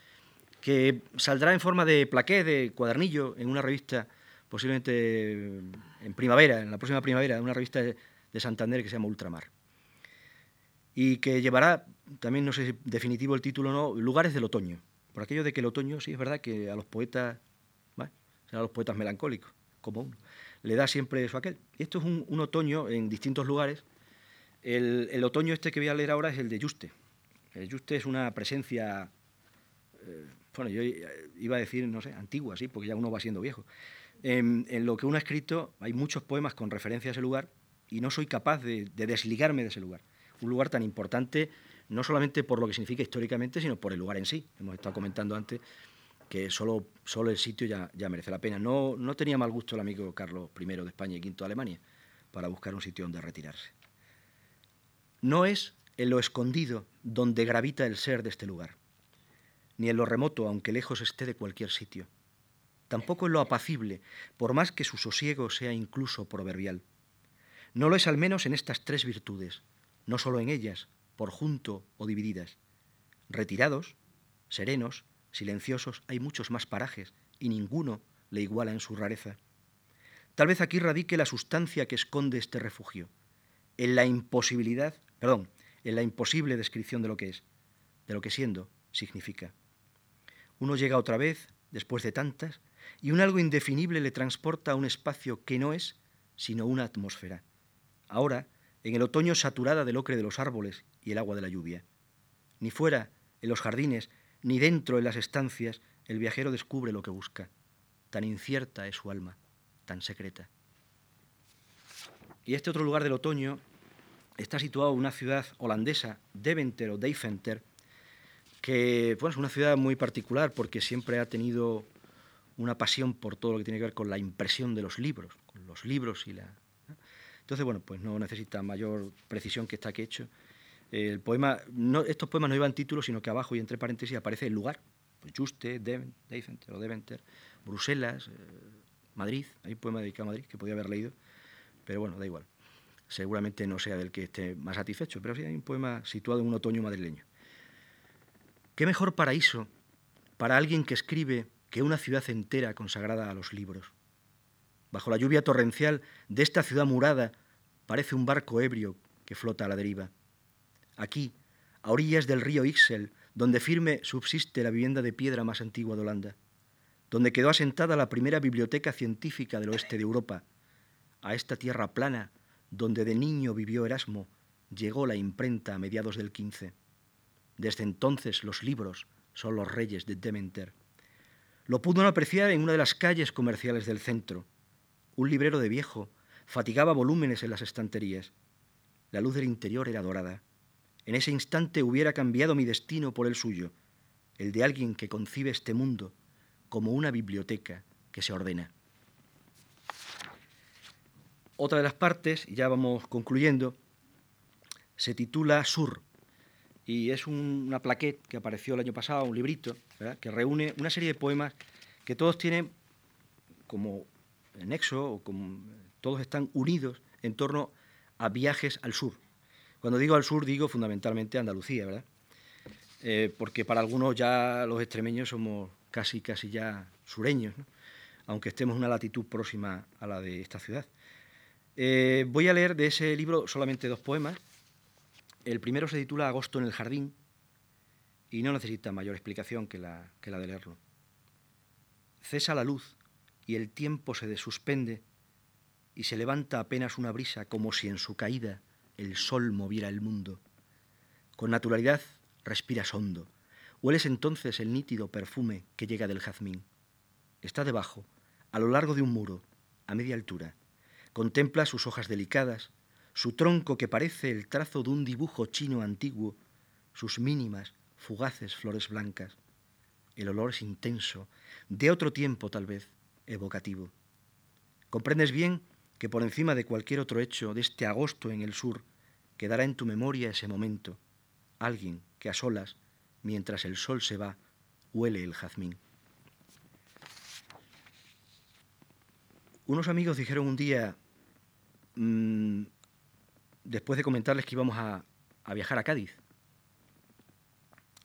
Speaker 1: que saldrá en forma de plaqué, de cuadernillo, en una revista posiblemente en primavera, en la próxima primavera, una revista de, Santander que se llama Ultramar. Y que llevará, también no sé si definitivo el título o no, Lugares del Otoño. Por aquello de que el otoño, sí es verdad que a los poetas, bueno, a los poetas melancólicos, como uno, le da siempre eso a aquel. Esto es un, otoño en distintos lugares. El, otoño este que voy a leer ahora es el de Juste. El Juste es una presencia, eh, bueno, yo iba a decir, no sé, antigua, sí, porque ya uno va siendo viejo. En, lo que uno ha escrito hay muchos poemas con referencia a ese lugar y no soy capaz de, desligarme de ese lugar. Un lugar tan importante no solamente por lo que significa históricamente, sino por el lugar en sí. Hemos estado comentando antes que solo, el sitio ya, ya merece la pena. No, no tenía mal gusto el amigo Carlos I de España y V de Alemania para buscar un sitio donde retirarse. No es en lo escondido donde gravita el ser de este lugar, ni en lo remoto, aunque lejos esté de cualquier sitio tampoco en lo apacible, por más que su sosiego sea incluso proverbial. No lo es al menos en estas tres virtudes, no solo en ellas, por junto o divididas. Retirados, serenos, silenciosos, hay muchos más parajes, y ninguno le iguala en su rareza. Tal vez aquí radique la sustancia que esconde este refugio, en la imposibilidad, perdón, en la imposible descripción de lo que es, de lo que siendo significa. Uno llega otra vez, después de tantas, y un algo indefinible le transporta a un espacio que no es sino una atmósfera. Ahora, en el otoño saturada del ocre de los árboles y el agua de la lluvia. Ni fuera, en los jardines, ni dentro, en las estancias, el viajero descubre lo que busca. Tan incierta es su alma, tan secreta. Y este otro lugar del otoño está situado en una ciudad holandesa, Deventer o Deventer, que bueno, es una ciudad muy particular porque siempre ha tenido una pasión por todo lo que tiene que ver con la impresión de los libros, los libros y la... Entonces, bueno, pues no necesita mayor precisión que está aquí hecho. El poema, estos poemas no llevan título, sino que abajo y entre paréntesis aparece el lugar. Pues Juste, Deventer, Bruselas, eh, Madrid. Hay un poema dedicado a Madrid que podía haber leído, pero bueno, da igual. Seguramente no sea del que esté más satisfecho, pero sí hay un poema situado en un otoño madrileño. ¿Qué mejor paraíso para alguien que escribe que una ciudad entera consagrada a los libros. Bajo la lluvia torrencial de esta ciudad murada parece un barco ebrio que flota a la deriva. Aquí, a orillas del río Ixel, donde firme subsiste la vivienda de piedra más antigua de Holanda, donde quedó asentada la primera biblioteca científica del oeste de Europa, a esta tierra plana, donde de niño vivió Erasmo, llegó la imprenta a mediados del XV. Desde entonces los libros son los reyes de Dementer. Lo pudo apreciar en una de las calles comerciales del centro. Un librero de viejo fatigaba volúmenes en las estanterías. La luz del interior era dorada. En ese instante hubiera cambiado mi destino por el suyo, el de alguien que concibe este mundo como una biblioteca que se ordena. Otra de las partes, y ya vamos concluyendo, se titula Sur, y es una plaqueta que apareció el año pasado, un librito, que reúne una serie de poemas que todos tienen como nexo, o como, todos están unidos en torno a viajes al sur. Cuando digo al sur, digo fundamentalmente Andalucía, ¿verdad? Eh, porque para algunos ya los extremeños somos casi, casi ya sureños, aunque estemos en una latitud próxima a la de esta ciudad. Eh, voy a leer de ese libro solamente dos poemas, el primero se titula Agosto en el jardín y no necesita mayor explicación que la, de leerlo. Cesa la luz y el tiempo se desuspende y se levanta apenas una brisa como si en su caída el sol moviera el mundo. Con naturalidad respiras hondo. Hueles entonces el nítido perfume que llega del jazmín. Está debajo, a lo largo de un muro, a media altura. Contempla sus hojas delicadas, su tronco que parece el trazo de un dibujo chino antiguo, sus mínimas, fugaces flores blancas. El olor es intenso, de otro tiempo tal vez, evocativo. Comprendes bien que por encima de cualquier otro hecho de este agosto en el sur, quedará en tu memoria ese momento, alguien que a solas, mientras el sol se va, huele el jazmín. Unos amigos dijeron un día, mm, después de comentarles que íbamos a, viajar a Cádiz,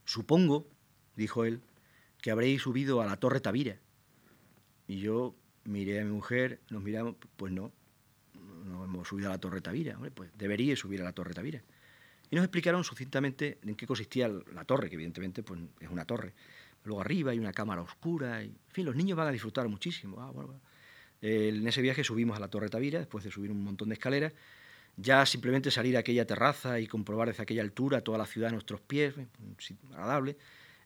Speaker 1: supongo, dijo él, que habréis subido a la Torre Tavira. Y yo miré a mi mujer, nos miramos, pues no, no hemos subido a la Torre Tavira, pues debería subir a la Torre Tavira. Y nos explicaron sucintamente en qué consistía la torre, que evidentemente pues, es una torre. Luego arriba hay una cámara oscura, y, en fin, los niños van a disfrutar muchísimo. Ah, en ese viaje subimos a la Torre Tavira, después de subir un montón de escaleras, ya simplemente salir a aquella terraza y comprobar desde aquella altura toda la ciudad a nuestros pies, agradable,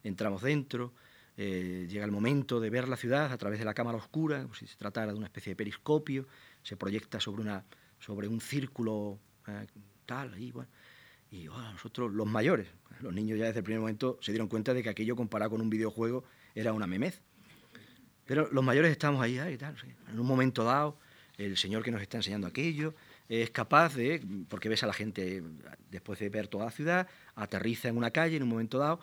Speaker 1: entramos dentro, eh, llega el momento de ver la ciudad a través de la cámara oscura, como si se tratara de una especie de periscopio, se proyecta sobre, una, sobre un círculo eh, tal, y bueno. Y nosotros, los mayores, los niños ya desde el primer momento se dieron cuenta de que aquello comparado con un videojuego era una memez. Pero los mayores estamos ahí, ahí tal, en un momento dado, el señor que nos está enseñando aquello es capaz de, porque ves a la gente después de ver toda la ciudad, aterriza en una calle en un momento dado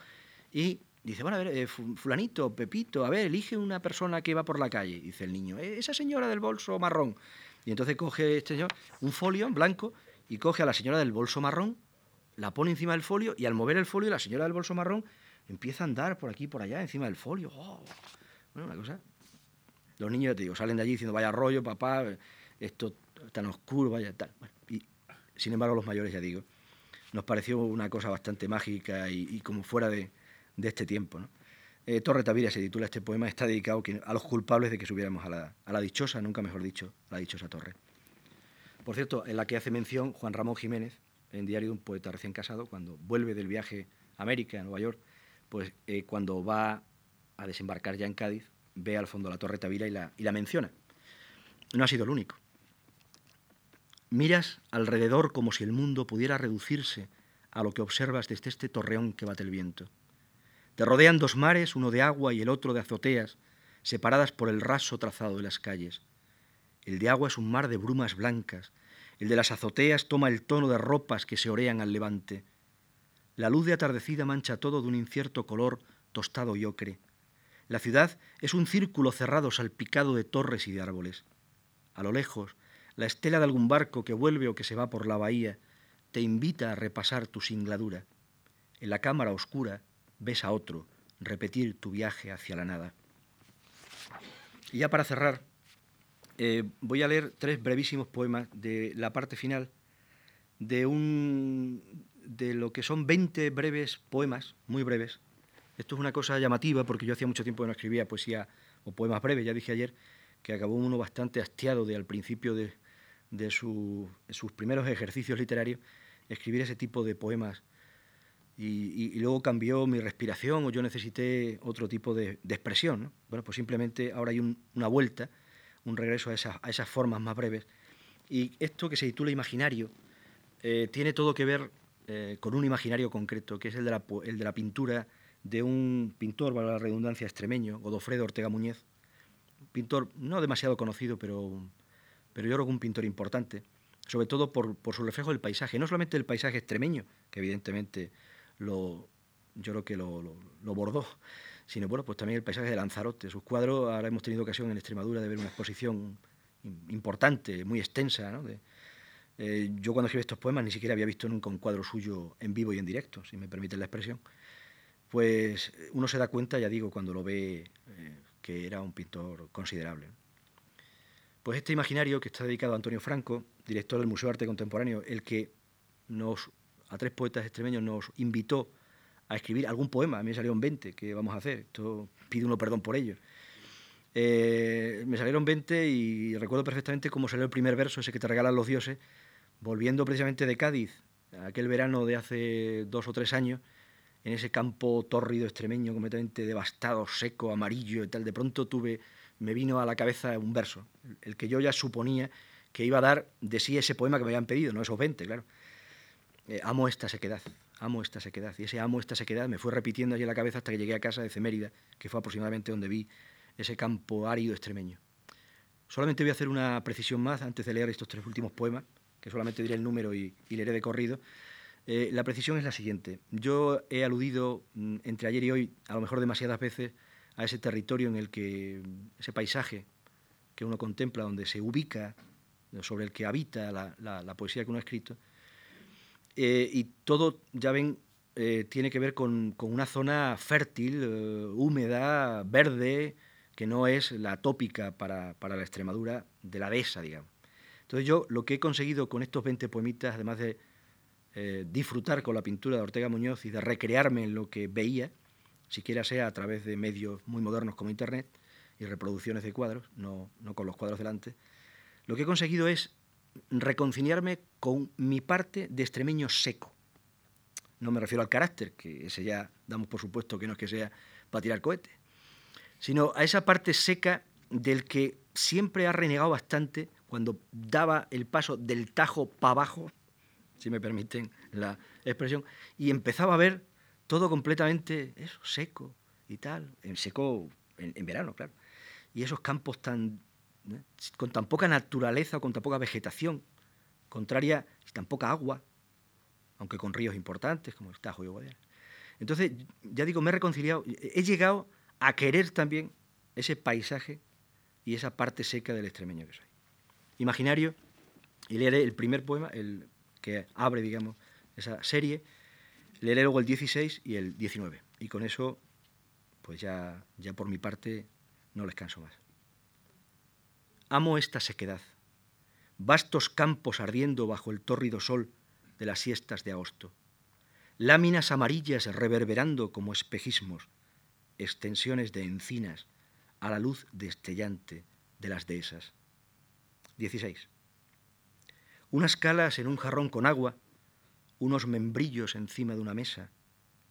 Speaker 1: y Dice, bueno, a ver, eh, fulanito, Pepito, a ver, elige una persona que va por la calle. Dice el niño, eh, esa señora del bolso marrón. Y entonces coge este señor un folio en blanco y coge a la señora del bolso marrón, la pone encima del folio y al mover el folio la señora del bolso marrón empieza a andar por aquí por allá encima del folio. Oh, bueno, una cosa. Los niños, te digo, salen de allí diciendo, vaya rollo, papá, esto tan oscuro, vaya tal. y sin embargo los mayores, ya digo, nos pareció una cosa bastante mágica y como fuera de, de este tiempo. Eh, Torre Tavira se titula este poema, está dedicado a los culpables de que subiéramos a la, a la dichosa, nunca mejor dicho, a la dichosa torre. Por cierto, en la que hace mención Juan Ramón Jiménez, en Diario de un poeta recién casado, cuando vuelve del viaje a América, a Nueva York, pues eh, cuando va a desembarcar ya en Cádiz, ve al fondo la Torre Tavira y la, y la menciona. No ha sido el único. Miras alrededor como si el mundo pudiera reducirse a lo que observas desde este torreón que bate el viento. Te rodean dos mares, uno de agua y el otro de azoteas, separadas por el raso trazado de las calles. El de agua es un mar de brumas blancas, el de las azoteas toma el tono de ropas que se orean al levante. La luz de atardecida mancha todo de un incierto color tostado y ocre. La ciudad es un círculo cerrado salpicado de torres y de árboles. A lo lejos, la estela de algún barco que vuelve o que se va por la bahía te invita a repasar tu singladura. En la cámara oscura, ves a otro repetir tu viaje hacia la nada. Y ya para cerrar, eh, voy a leer tres brevísimos poemas de la parte final de, un, de lo que son 20 breves poemas, muy breves. Esto es una cosa llamativa porque yo hacía mucho tiempo que no escribía poesía o poemas breves, ya dije ayer que acabó uno bastante hastiado de al principio de, de sus primeros ejercicios literarios escribir ese tipo de poemas y, luego cambió mi respiración o yo necesité otro tipo de, expresión. Bueno, pues simplemente ahora hay una vuelta, un regreso a esas, formas más breves. Y esto que se titula Imaginario eh, tiene todo que ver eh, con un imaginario concreto, que es el de, la, el de la pintura de un pintor, para la redundancia, extremeño, Godofredo Ortega Muñez, pintor no demasiado conocido, pero, pero yo creo que un pintor importante, sobre todo por, su reflejo del paisaje, no solamente el paisaje extremeño, que evidentemente lo, yo creo que lo, bordó, sino bueno, pues también el paisaje de Lanzarote. Sus cuadros, ahora hemos tenido ocasión en Extremadura de ver una exposición importante, muy extensa. Eh, yo cuando escribí estos poemas ni siquiera había visto nunca un cuadro suyo en vivo y en directo, si me permiten la expresión. Pues uno se da cuenta, ya digo, cuando lo ve, eh, que era un pintor considerable. Pues este imaginario que está dedicado a Antonio Franco, director del Museo de Arte Contemporáneo, el que nos a tres poetas extremeños nos invitó a escribir algún poema. A mí me salieron 20, que vamos a hacer? Esto pido uno perdón por ello. Eh, me salieron 20 y recuerdo perfectamente cómo salió el primer verso, ese que te regalan los dioses, volviendo precisamente de Cádiz, aquel verano de hace dos o tres años, en ese campo tórrido extremeño, completamente devastado, seco, amarillo y tal. De pronto tuve, me vino a la cabeza un verso, el que yo ya suponía que iba a dar de sí ese poema que me habían pedido, no esos 20, claro. Eh, amo esta sequedad, amo esta sequedad. Y ese amo esta sequedad me fue repitiendo allí en la cabeza hasta que llegué a casa de Cemérida, que fue aproximadamente donde vi ese campo árido extremeño. Solamente voy a hacer una precisión más antes de leer estos tres últimos poemas, que solamente diré el número y, leeré de corrido. Eh, la precisión es la siguiente. Yo he aludido mm, entre ayer y hoy, a lo mejor demasiadas veces, a ese territorio en el que, ese paisaje que uno contempla, donde se ubica, sobre el que habita la, poesía que uno ha escrito. Eh, y todo, ya ven, eh, tiene que ver con, una zona fértil, húmeda, verde, que no es la tópica para, para, la Extremadura de la dehesa, digamos. Entonces yo lo que he conseguido con estos 20 poemitas, además de eh, disfrutar con la pintura de Ortega Muñoz y de recrearme en lo que veía, siquiera sea a través de medios muy modernos como Internet y reproducciones de cuadros, no, con los cuadros delante, lo que he conseguido es reconciliarme con mi parte de extremeño seco. No me refiero al carácter, que ese ya damos por supuesto que no es que sea para tirar cohetes, sino a esa parte seca del que siempre ha renegado bastante cuando daba el paso del tajo para abajo si me permiten la expresión, y empezaba a ver todo completamente eso, seco y tal, en seco en, verano, claro. Y esos campos tan ¿eh? con tan poca naturaleza o con tan poca vegetación, contraria, tan poca agua, aunque con ríos importantes como el Tajo y Guadiana. Entonces, ya digo, me he reconciliado, he llegado a querer también ese paisaje y esa parte seca del extremeño que soy. Imaginario, y leeré el primer poema, el que abre, digamos, esa serie, leeré luego el 16 y el 19. Y con eso, pues ya, ya por mi parte, no les canso más. Amo esta sequedad, vastos campos ardiendo bajo el tórrido sol de las siestas de agosto, láminas amarillas reverberando como espejismos, extensiones de encinas a la luz destellante de las dehesas. 16 unas calas en un jarrón con agua, unos membrillos encima de una mesa,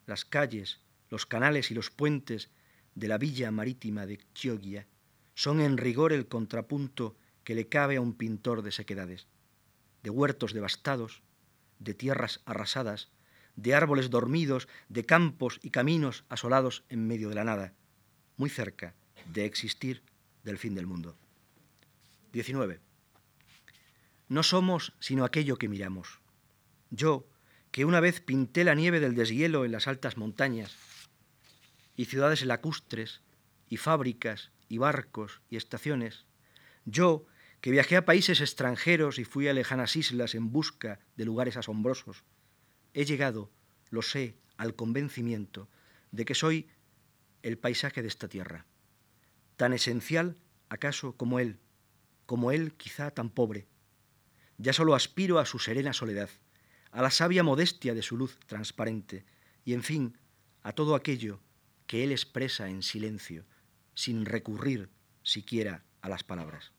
Speaker 1: las calles, los canales y los puentes de la villa marítima de Chiogia son en rigor el contrapunto que le cabe a un pintor de sequedades, de huertos devastados, de tierras arrasadas, de árboles dormidos, de campos y caminos asolados en medio de la nada, muy cerca de existir del fin del mundo. 19. No somos sino aquello que miramos. Yo, que una vez pinté la nieve del deshielo en las altas montañas, y ciudades lacustres, y fábricas, y barcos, y estaciones, yo, que viajé a países extranjeros y fui a lejanas islas en busca de lugares asombrosos, he llegado, lo sé, al convencimiento de que soy el paisaje de esta tierra, tan esencial acaso como él, como él quizá tan pobre, ya solo aspiro a su serena soledad, a la sabia modestia de su luz transparente y, en fin, a todo aquello que él expresa en silencio, sin recurrir siquiera a las palabras.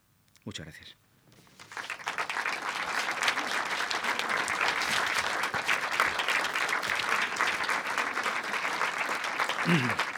Speaker 1: Muchas gracias.